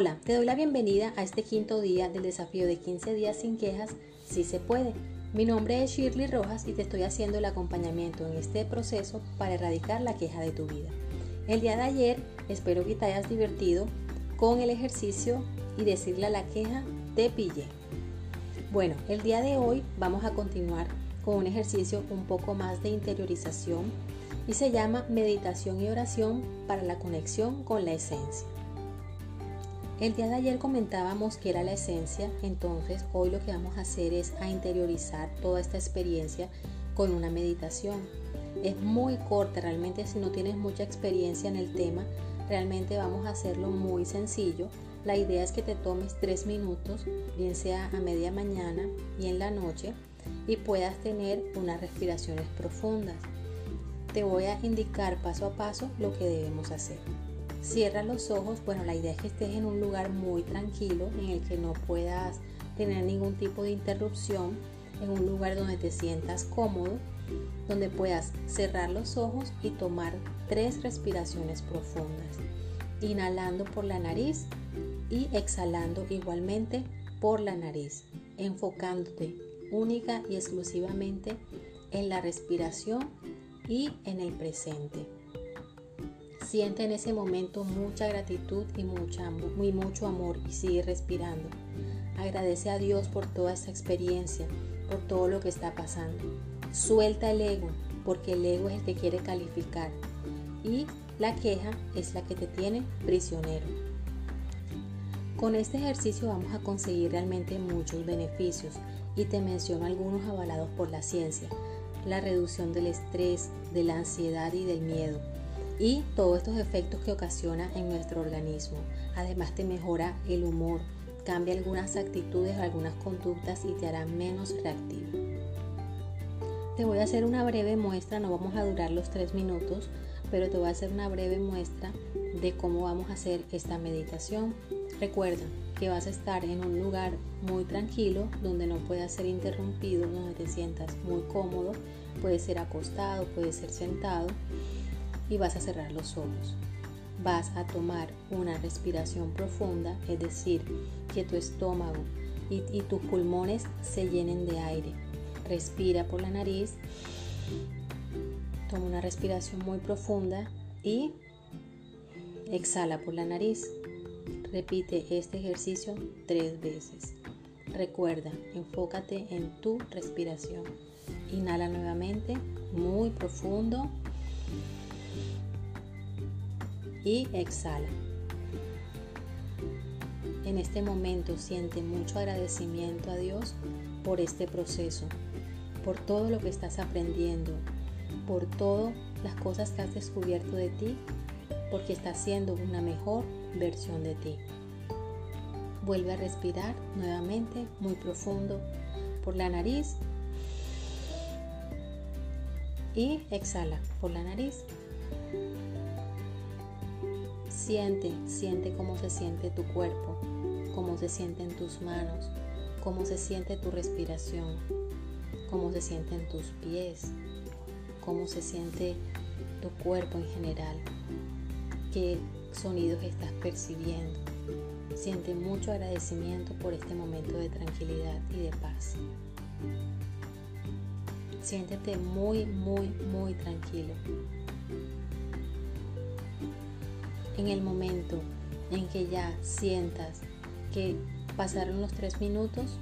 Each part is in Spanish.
Hola, te doy la bienvenida a este quinto día del desafío de 15 días sin quejas, si se puede. Mi nombre es Shirley Rojas y te estoy haciendo el acompañamiento en este proceso para erradicar la queja de tu vida. El día de ayer espero que te hayas divertido con el ejercicio y decirle a la queja te pillé. Bueno, el día de hoy vamos a continuar con un ejercicio un poco más de interiorización y se llama meditación y oración para la conexión con la esencia. El día de ayer comentábamos que era la esencia, entonces hoy lo que vamos a hacer es a interiorizar toda esta experiencia con una meditación. Es muy corta, realmente si no tienes mucha experiencia en el tema, realmente vamos a hacerlo muy sencillo. La idea es que te tomes tres minutos, bien sea a media mañana y en la noche, y puedas tener unas respiraciones profundas. Te voy a indicar paso a paso lo que debemos hacer. Cierra los ojos, bueno, la idea es que estés en un lugar muy tranquilo en el que no puedas tener ningún tipo de interrupción, en un lugar donde te sientas cómodo, donde puedas cerrar los ojos y tomar tres respiraciones profundas, inhalando por la nariz y exhalando igualmente por la nariz, enfocándote única y exclusivamente en la respiración y en el presente. Siente en ese momento mucha gratitud y, mucho amor y sigue respirando. Agradece a Dios por toda esta experiencia, por todo lo que está pasando. Suelta el ego, porque el ego es el que quiere calificar y la queja es la que te tiene prisionero. Con este ejercicio vamos a conseguir realmente muchos beneficios y te menciono algunos avalados por la ciencia. La reducción del estrés, de la ansiedad y del miedo y todos estos efectos que ocasiona en nuestro organismo. Además te mejora el humor, cambia algunas actitudes, algunas conductas y te hará menos reactivo. Te voy a hacer una breve muestra, no vamos a durar los tres minutos, pero te voy a hacer una breve muestra de cómo vamos a hacer esta meditación. Recuerda que vas a estar en un lugar muy tranquilo, donde no puedas ser interrumpido, donde te sientas muy cómodo, puede ser acostado, puede ser sentado y vas a cerrar los ojos. Vas a tomar una respiración profunda, es decir, que tu estómago y, tus pulmones se llenen de aire. Respira por la nariz, toma una respiración muy profunda y exhala por la nariz. Repite este ejercicio tres veces. Recuerda, enfócate en tu respiración. Inhala nuevamente, muy profundo y exhala. En este momento siente mucho agradecimiento a Dios por este proceso, por todo lo que estás aprendiendo, por todas las cosas que has descubierto de ti, porque estás siendo una mejor versión de ti. Vuelve a respirar nuevamente muy profundo por la nariz y exhala por la nariz. Siente, siente cómo se siente tu cuerpo, cómo se sienten tus manos, cómo se siente tu respiración, cómo se sienten tus pies, cómo se siente tu cuerpo en general, qué sonidos estás percibiendo. Siente mucho agradecimiento por este momento de tranquilidad y de paz. Siéntete muy, muy, muy tranquilo en el momento en que ya sientas que pasaron los tres minutos,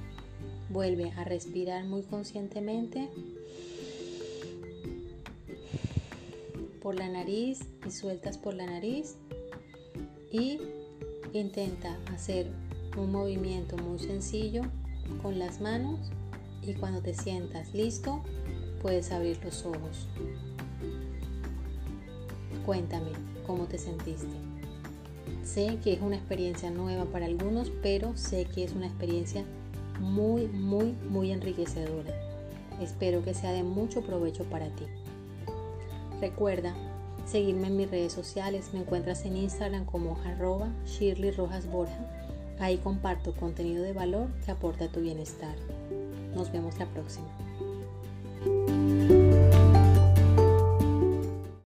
vuelve a respirar muy conscientemente por la nariz y sueltas por la nariz y intenta hacer un movimiento muy sencillo con las manos y cuando te sientas listo puedes abrir los ojos. Cuéntame cómo te sentiste. Sé que es una experiencia nueva para algunos, pero sé que es una experiencia muy, muy, muy enriquecedora. Espero que sea de mucho provecho para ti. Recuerda seguirme en mis redes sociales. Me encuentras en Instagram como arroba Shirley Rojas Borja. Ahí comparto contenido de valor que aporta a tu bienestar. Nos vemos la próxima.